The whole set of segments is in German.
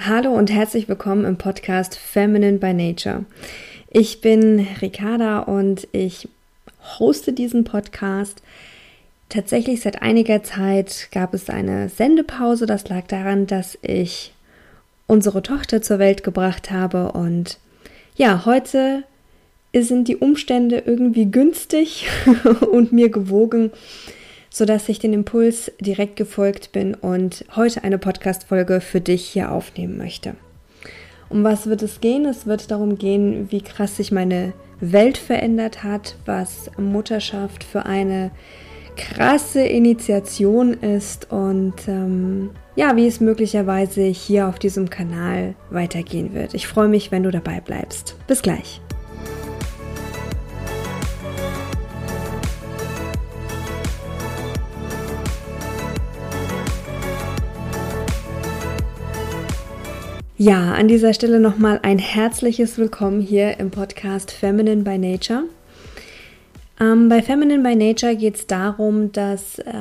Hallo und herzlich willkommen im Podcast Feminine by Nature. Ich bin Ricarda und ich hoste diesen Podcast. Tatsächlich seit einiger Zeit gab es eine Sendepause. Das lag daran, dass ich unsere Tochter zur Welt gebracht habe. Und ja, heute sind die Umstände irgendwie günstig und mir gewogen, sodass ich den Impuls direkt gefolgt bin und heute eine Podcast-Folge für dich hier aufnehmen möchte. Um was wird es gehen? Es wird darum gehen, wie krass sich meine Welt verändert hat, was Mutterschaft für eine krasse Initiation ist und ähm, ja, wie es möglicherweise hier auf diesem Kanal weitergehen wird. Ich freue mich, wenn du dabei bleibst. Bis gleich. Ja, an dieser Stelle nochmal ein herzliches Willkommen hier im Podcast Feminine by Nature. Ähm, bei Feminine by Nature geht es darum, dass, äh,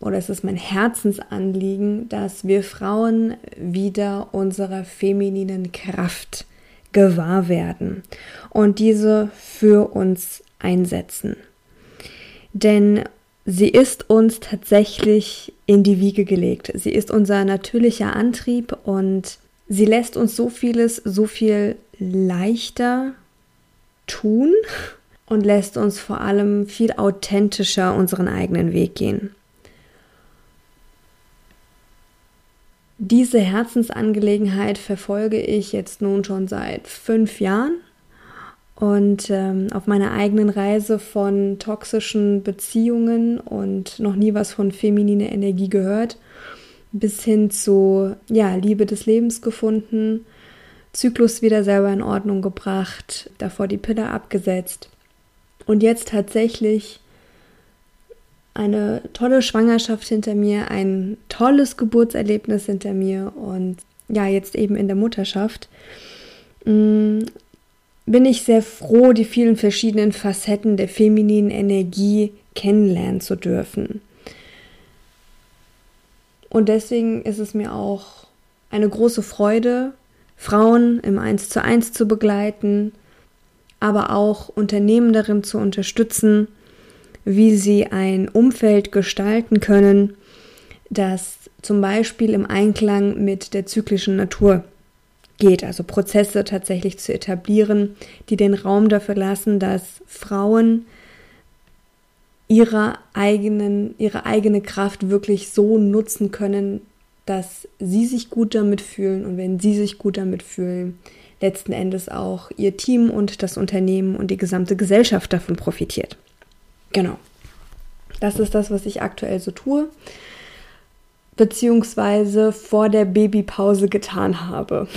oder es ist mein Herzensanliegen, dass wir Frauen wieder unserer femininen Kraft gewahr werden und diese für uns einsetzen. Denn Sie ist uns tatsächlich in die Wiege gelegt. Sie ist unser natürlicher Antrieb und sie lässt uns so vieles so viel leichter tun und lässt uns vor allem viel authentischer unseren eigenen Weg gehen. Diese Herzensangelegenheit verfolge ich jetzt nun schon seit fünf Jahren und ähm, auf meiner eigenen Reise von toxischen Beziehungen und noch nie was von femininer Energie gehört, bis hin zu ja, Liebe des Lebens gefunden, Zyklus wieder selber in Ordnung gebracht, davor die Pille abgesetzt und jetzt tatsächlich eine tolle Schwangerschaft hinter mir, ein tolles Geburtserlebnis hinter mir und ja, jetzt eben in der Mutterschaft. Bin ich sehr froh, die vielen verschiedenen Facetten der femininen Energie kennenlernen zu dürfen. Und deswegen ist es mir auch eine große Freude, Frauen im 1 zu 1 zu begleiten, aber auch Unternehmen darin zu unterstützen, wie sie ein Umfeld gestalten können, das zum Beispiel im Einklang mit der zyklischen Natur geht, also Prozesse tatsächlich zu etablieren, die den Raum dafür lassen, dass Frauen ihre eigenen, ihre eigene Kraft wirklich so nutzen können, dass sie sich gut damit fühlen und wenn sie sich gut damit fühlen, letzten Endes auch ihr Team und das Unternehmen und die gesamte Gesellschaft davon profitiert. Genau. Das ist das, was ich aktuell so tue beziehungsweise vor der Babypause getan habe.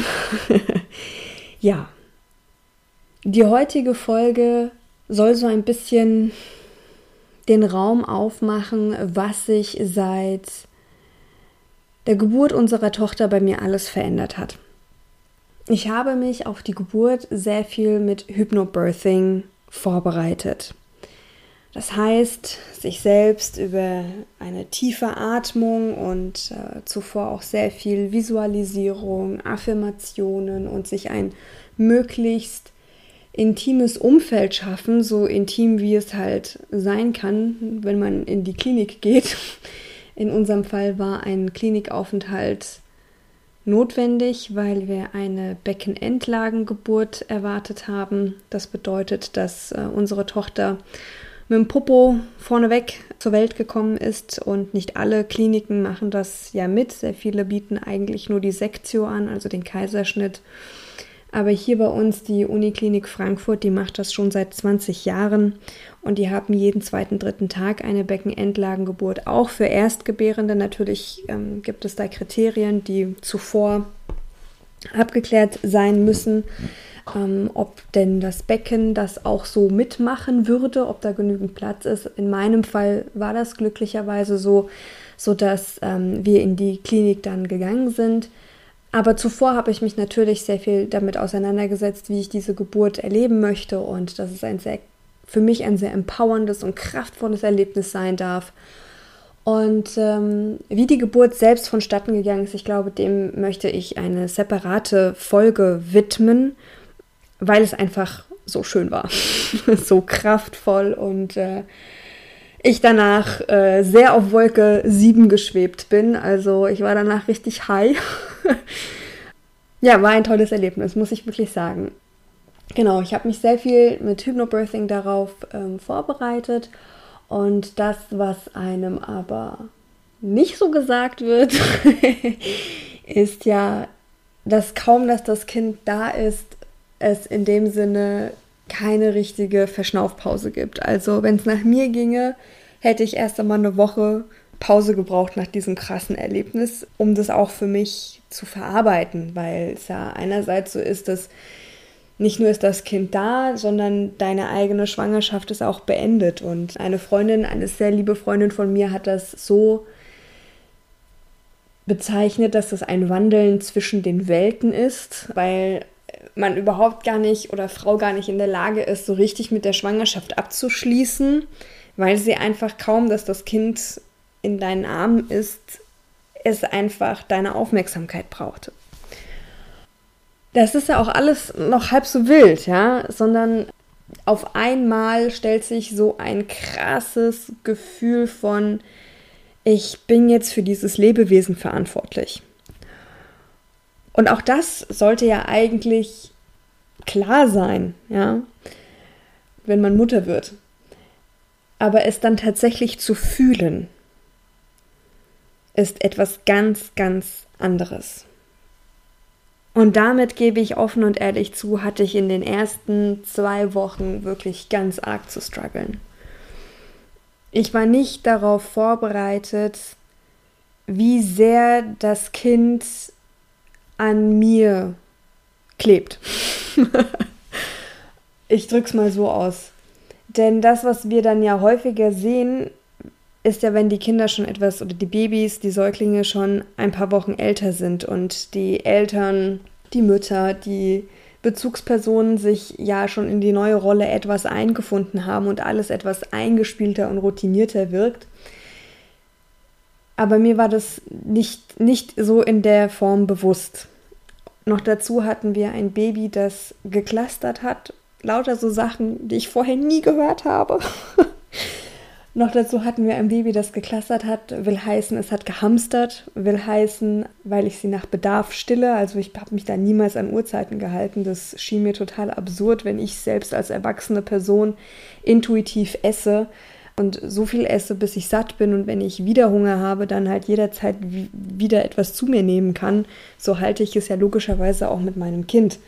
ja, die heutige Folge soll so ein bisschen den Raum aufmachen, was sich seit der Geburt unserer Tochter bei mir alles verändert hat. Ich habe mich auf die Geburt sehr viel mit Hypnobirthing vorbereitet. Das heißt, sich selbst über eine tiefe Atmung und äh, zuvor auch sehr viel Visualisierung, Affirmationen und sich ein möglichst intimes Umfeld schaffen, so intim wie es halt sein kann, wenn man in die Klinik geht. In unserem Fall war ein Klinikaufenthalt notwendig, weil wir eine Beckenendlagengeburt erwartet haben. Das bedeutet, dass äh, unsere Tochter mit dem Popo vorneweg zur Welt gekommen ist und nicht alle Kliniken machen das ja mit. Sehr viele bieten eigentlich nur die Sektio an, also den Kaiserschnitt. Aber hier bei uns die Uniklinik Frankfurt, die macht das schon seit 20 Jahren und die haben jeden zweiten, dritten Tag eine Beckenendlagengeburt. Auch für Erstgebärende natürlich ähm, gibt es da Kriterien, die zuvor abgeklärt sein müssen ähm, ob denn das Becken das auch so mitmachen würde, ob da genügend Platz ist. In meinem Fall war das glücklicherweise so, sodass ähm, wir in die Klinik dann gegangen sind. Aber zuvor habe ich mich natürlich sehr viel damit auseinandergesetzt, wie ich diese Geburt erleben möchte und dass es ein sehr, für mich ein sehr empowerndes und kraftvolles Erlebnis sein darf. Und ähm, wie die Geburt selbst vonstatten gegangen ist, ich glaube, dem möchte ich eine separate Folge widmen, weil es einfach so schön war, so kraftvoll und äh, ich danach äh, sehr auf Wolke 7 geschwebt bin. Also ich war danach richtig high. ja, war ein tolles Erlebnis, muss ich wirklich sagen. Genau, ich habe mich sehr viel mit Hypnobirthing darauf ähm, vorbereitet und das, was einem aber nicht so gesagt wird, ist ja, dass kaum, dass das Kind da ist, es in dem Sinne keine richtige Verschnaufpause gibt. Also wenn es nach mir ginge, hätte ich erst einmal eine Woche Pause gebraucht nach diesem krassen Erlebnis, um das auch für mich zu verarbeiten, weil es ja einerseits so ist, dass nicht nur ist das Kind da, sondern deine eigene Schwangerschaft ist auch beendet. Und eine Freundin, eine sehr liebe Freundin von mir hat das so bezeichnet, dass es ein Wandeln zwischen den Welten ist, weil man überhaupt gar nicht oder Frau gar nicht in der Lage ist, so richtig mit der Schwangerschaft abzuschließen, weil sie einfach kaum, dass das Kind in deinen Armen ist, es einfach deine Aufmerksamkeit braucht. Das ist ja auch alles noch halb so wild, ja, sondern auf einmal stellt sich so ein krasses Gefühl von, ich bin jetzt für dieses Lebewesen verantwortlich. Und auch das sollte ja eigentlich klar sein, ja, wenn man Mutter wird. Aber es dann tatsächlich zu fühlen, ist etwas ganz, ganz anderes. Und damit gebe ich offen und ehrlich zu, hatte ich in den ersten zwei Wochen wirklich ganz arg zu strugglen. Ich war nicht darauf vorbereitet, wie sehr das Kind an mir klebt. ich drück's mal so aus. Denn das, was wir dann ja häufiger sehen, ist ja, wenn die Kinder schon etwas oder die Babys, die Säuglinge schon ein paar Wochen älter sind und die Eltern, die Mütter, die Bezugspersonen sich ja schon in die neue Rolle etwas eingefunden haben und alles etwas eingespielter und routinierter wirkt. Aber mir war das nicht, nicht so in der Form bewusst. Noch dazu hatten wir ein Baby, das geklustert hat. Lauter so Sachen, die ich vorher nie gehört habe. Noch dazu hatten wir ein Baby, das geklustert hat, will heißen, es hat gehamstert, will heißen, weil ich sie nach Bedarf stille. Also ich habe mich da niemals an Uhrzeiten gehalten. Das schien mir total absurd, wenn ich selbst als erwachsene Person intuitiv esse und so viel esse, bis ich satt bin und wenn ich wieder Hunger habe, dann halt jederzeit wieder etwas zu mir nehmen kann. So halte ich es ja logischerweise auch mit meinem Kind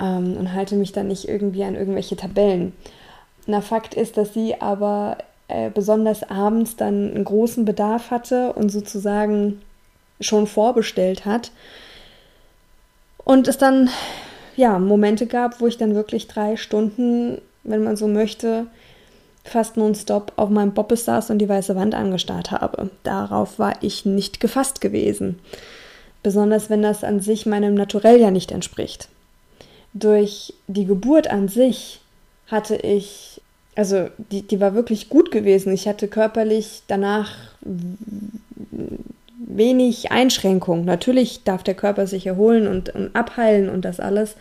ähm, und halte mich dann nicht irgendwie an irgendwelche Tabellen. Na, Fakt ist, dass sie aber äh, besonders abends dann einen großen Bedarf hatte und sozusagen schon vorbestellt hat. Und es dann ja Momente gab, wo ich dann wirklich drei Stunden, wenn man so möchte, fast nonstop auf meinem Bobbes saß und die weiße Wand angestarrt habe. Darauf war ich nicht gefasst gewesen. Besonders wenn das an sich meinem Naturell ja nicht entspricht. Durch die Geburt an sich hatte ich, also die, die war wirklich gut gewesen. Ich hatte körperlich danach wenig Einschränkungen. Natürlich darf der Körper sich erholen und, und abheilen und das alles.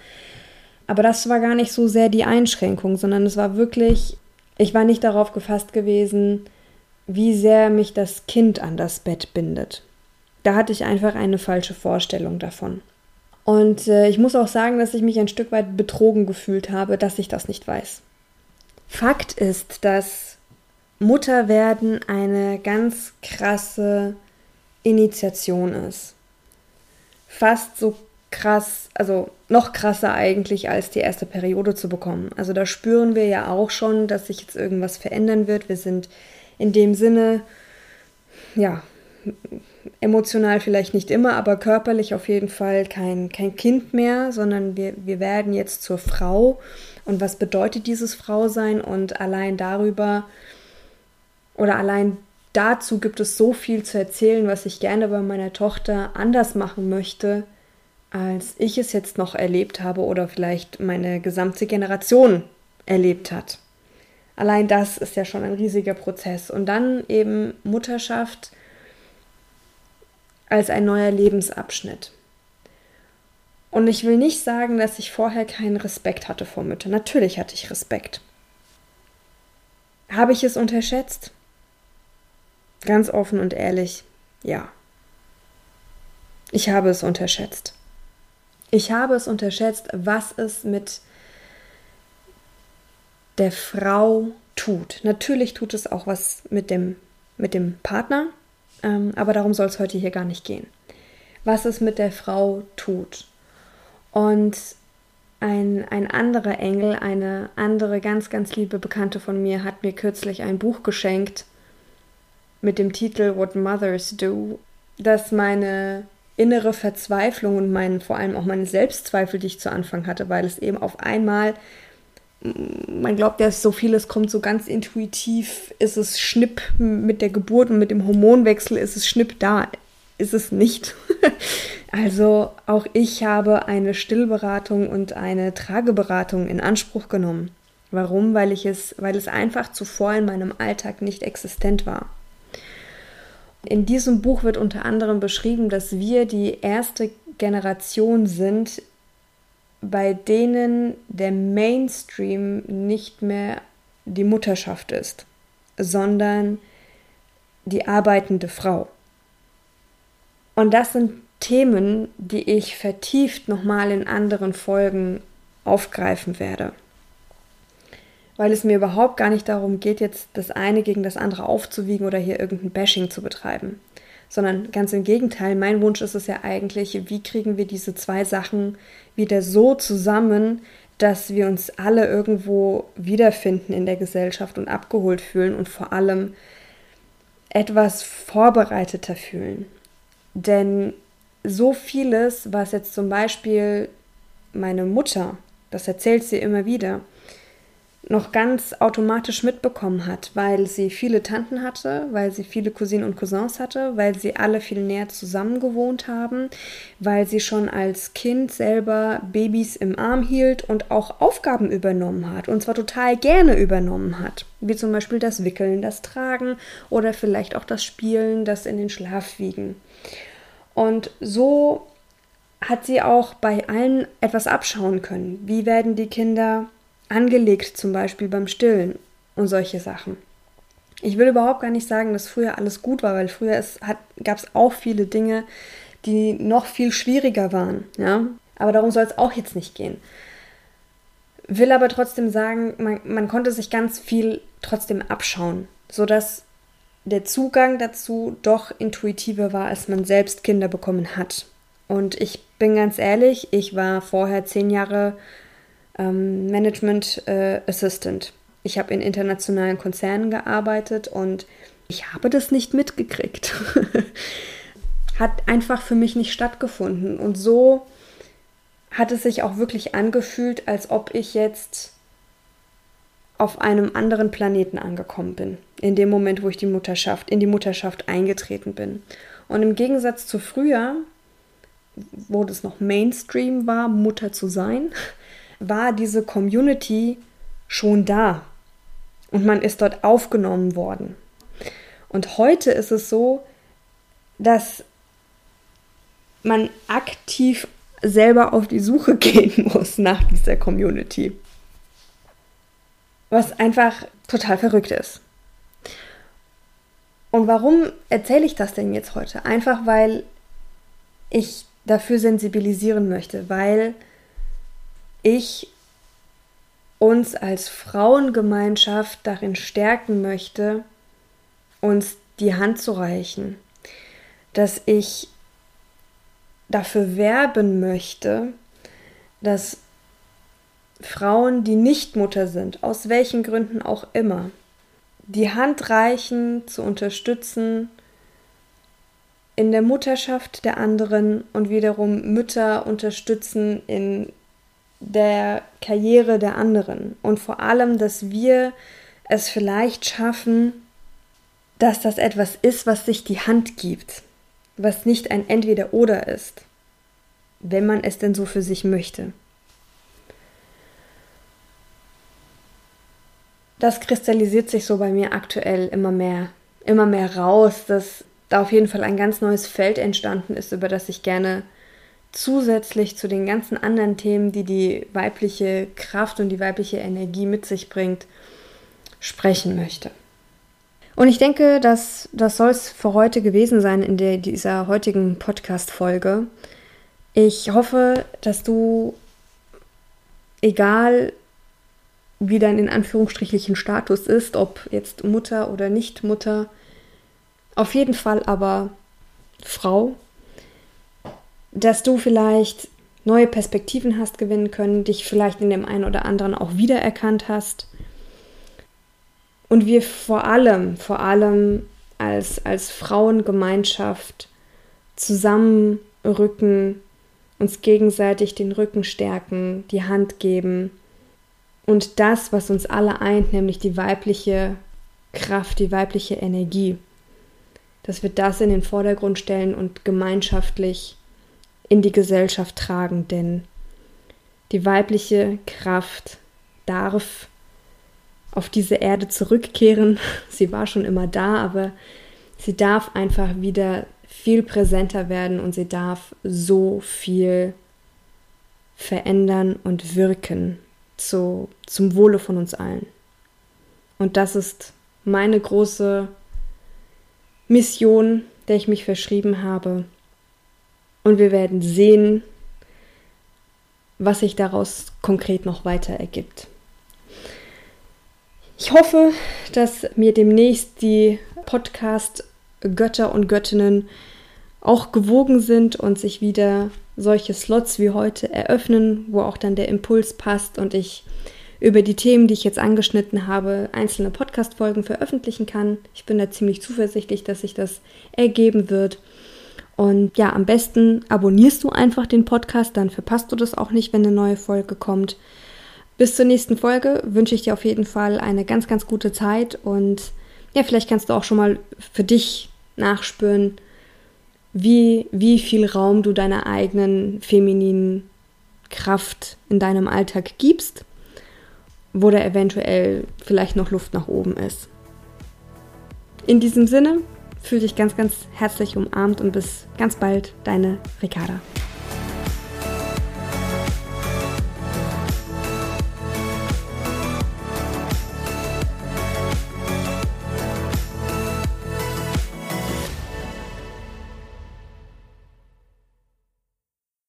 Aber das war gar nicht so sehr die Einschränkung, sondern es war wirklich ich war nicht darauf gefasst gewesen, wie sehr mich das Kind an das Bett bindet. Da hatte ich einfach eine falsche Vorstellung davon. Und äh, ich muss auch sagen, dass ich mich ein Stück weit betrogen gefühlt habe, dass ich das nicht weiß. Fakt ist, dass Mutterwerden eine ganz krasse Initiation ist. Fast so krass, also noch krasser eigentlich, als die erste Periode zu bekommen. Also da spüren wir ja auch schon, dass sich jetzt irgendwas verändern wird. Wir sind in dem Sinne, ja, emotional vielleicht nicht immer, aber körperlich auf jeden Fall kein, kein Kind mehr, sondern wir, wir werden jetzt zur Frau. Und was bedeutet dieses Frausein? Und allein darüber oder allein dazu gibt es so viel zu erzählen, was ich gerne bei meiner Tochter anders machen möchte, als ich es jetzt noch erlebt habe oder vielleicht meine gesamte Generation erlebt hat. Allein das ist ja schon ein riesiger Prozess. Und dann eben Mutterschaft als ein neuer Lebensabschnitt. Und ich will nicht sagen, dass ich vorher keinen Respekt hatte vor Müttern. Natürlich hatte ich Respekt. Habe ich es unterschätzt? Ganz offen und ehrlich, ja. Ich habe es unterschätzt. Ich habe es unterschätzt, was es mit der Frau tut. Natürlich tut es auch was mit dem, mit dem Partner, ähm, aber darum soll es heute hier gar nicht gehen. Was es mit der Frau tut. Und ein, ein anderer Engel, eine andere ganz, ganz liebe Bekannte von mir, hat mir kürzlich ein Buch geschenkt mit dem Titel What Mothers Do, das meine innere Verzweiflung und meinen, vor allem auch meine Selbstzweifel, die ich zu Anfang hatte, weil es eben auf einmal man glaubt ja, so vieles kommt so ganz intuitiv, ist es Schnipp mit der Geburt und mit dem Hormonwechsel, ist es Schnipp da, ist es nicht. also auch ich habe eine Stillberatung und eine Trageberatung in Anspruch genommen. Warum? Weil ich es, weil es einfach zuvor in meinem Alltag nicht existent war. In diesem Buch wird unter anderem beschrieben, dass wir die erste Generation sind, bei denen der Mainstream nicht mehr die Mutterschaft ist, sondern die arbeitende Frau. Und das sind Themen, die ich vertieft nochmal in anderen Folgen aufgreifen werde. Weil es mir überhaupt gar nicht darum geht, jetzt das eine gegen das andere aufzuwiegen oder hier irgendein Bashing zu betreiben sondern ganz im Gegenteil, mein Wunsch ist es ja eigentlich, wie kriegen wir diese zwei Sachen wieder so zusammen, dass wir uns alle irgendwo wiederfinden in der Gesellschaft und abgeholt fühlen und vor allem etwas vorbereiteter fühlen. Denn so vieles, was jetzt zum Beispiel meine Mutter, das erzählt sie immer wieder, noch ganz automatisch mitbekommen hat, weil sie viele Tanten hatte, weil sie viele Cousinen und Cousins hatte, weil sie alle viel näher zusammen gewohnt haben, weil sie schon als Kind selber Babys im Arm hielt und auch Aufgaben übernommen hat und zwar total gerne übernommen hat, wie zum Beispiel das Wickeln, das Tragen oder vielleicht auch das Spielen, das in den Schlaf wiegen. Und so hat sie auch bei allen etwas abschauen können. Wie werden die Kinder angelegt, zum Beispiel beim Stillen und solche Sachen. Ich will überhaupt gar nicht sagen, dass früher alles gut war, weil früher gab es auch viele Dinge, die noch viel schwieriger waren. Ja? Aber darum soll es auch jetzt nicht gehen. Will aber trotzdem sagen, man, man konnte sich ganz viel trotzdem abschauen, sodass der Zugang dazu doch intuitiver war, als man selbst Kinder bekommen hat. Und ich bin ganz ehrlich, ich war vorher zehn Jahre ähm, Management äh, Assistant. Ich habe in internationalen Konzernen gearbeitet und ich habe das nicht mitgekriegt. hat einfach für mich nicht stattgefunden. Und so hat es sich auch wirklich angefühlt, als ob ich jetzt auf einem anderen Planeten angekommen bin. In dem Moment, wo ich die Mutterschaft, in die Mutterschaft eingetreten bin. Und im Gegensatz zu früher, wo das noch Mainstream war, Mutter zu sein, war diese Community schon da und man ist dort aufgenommen worden. Und heute ist es so, dass man aktiv selber auf die Suche gehen muss nach dieser Community. Was einfach total verrückt ist. Und warum erzähle ich das denn jetzt heute? Einfach weil ich dafür sensibilisieren möchte, weil ich uns als Frauengemeinschaft darin stärken möchte, uns die Hand zu reichen, dass ich dafür werben möchte, dass Frauen, die nicht Mutter sind, aus welchen Gründen auch immer, die Hand reichen, zu unterstützen in der Mutterschaft der anderen und wiederum Mütter unterstützen in der Karriere der anderen und vor allem, dass wir es vielleicht schaffen, dass das etwas ist, was sich die Hand gibt, was nicht ein Entweder-Oder ist, wenn man es denn so für sich möchte. das kristallisiert sich so bei mir aktuell immer mehr, immer mehr raus, dass da auf jeden Fall ein ganz neues Feld entstanden ist, über das ich gerne zusätzlich zu den ganzen anderen Themen, die die weibliche Kraft und die weibliche Energie mit sich bringt, sprechen möchte. Und ich denke, dass das soll es für heute gewesen sein in der, dieser heutigen Podcast-Folge. Ich hoffe, dass du, egal wie dein in Anführungsstrichlichen Status ist, ob jetzt Mutter oder nicht Mutter, auf jeden Fall aber Frau, dass du vielleicht neue Perspektiven hast gewinnen können, dich vielleicht in dem einen oder anderen auch wiedererkannt hast. Und wir vor allem, vor allem als, als Frauengemeinschaft zusammenrücken, uns gegenseitig den Rücken stärken, die Hand geben und das, was uns alle eint, nämlich die weibliche Kraft, die weibliche Energie, dass wir das in den Vordergrund stellen und gemeinschaftlich in die Gesellschaft tragen, denn die weibliche Kraft darf auf diese Erde zurückkehren. Sie war schon immer da, aber sie darf einfach wieder viel präsenter werden und sie darf so viel verändern und wirken zu, zum Wohle von uns allen. Und das ist meine große Mission, der ich mich verschrieben habe, und wir werden sehen, was sich daraus konkret noch weiter ergibt. Ich hoffe, dass mir demnächst die Podcast-Götter und Göttinnen auch gewogen sind und sich wieder solche Slots wie heute eröffnen, wo auch dann der Impuls passt und ich über die Themen, die ich jetzt angeschnitten habe, einzelne Podcast-Folgen veröffentlichen kann. Ich bin da ziemlich zuversichtlich, dass sich das ergeben wird. Und ja, am besten abonnierst du einfach den Podcast, dann verpasst du das auch nicht, wenn eine neue Folge kommt. Bis zur nächsten Folge wünsche ich dir auf jeden Fall eine ganz, ganz gute Zeit und ja, vielleicht kannst du auch schon mal für dich nachspüren, wie, wie viel Raum du deiner eigenen femininen Kraft in deinem Alltag gibst, wo da eventuell vielleicht noch Luft nach oben ist. In diesem Sinne, Fühl dich ganz, ganz herzlich umarmt und bis ganz bald, deine Ricarda.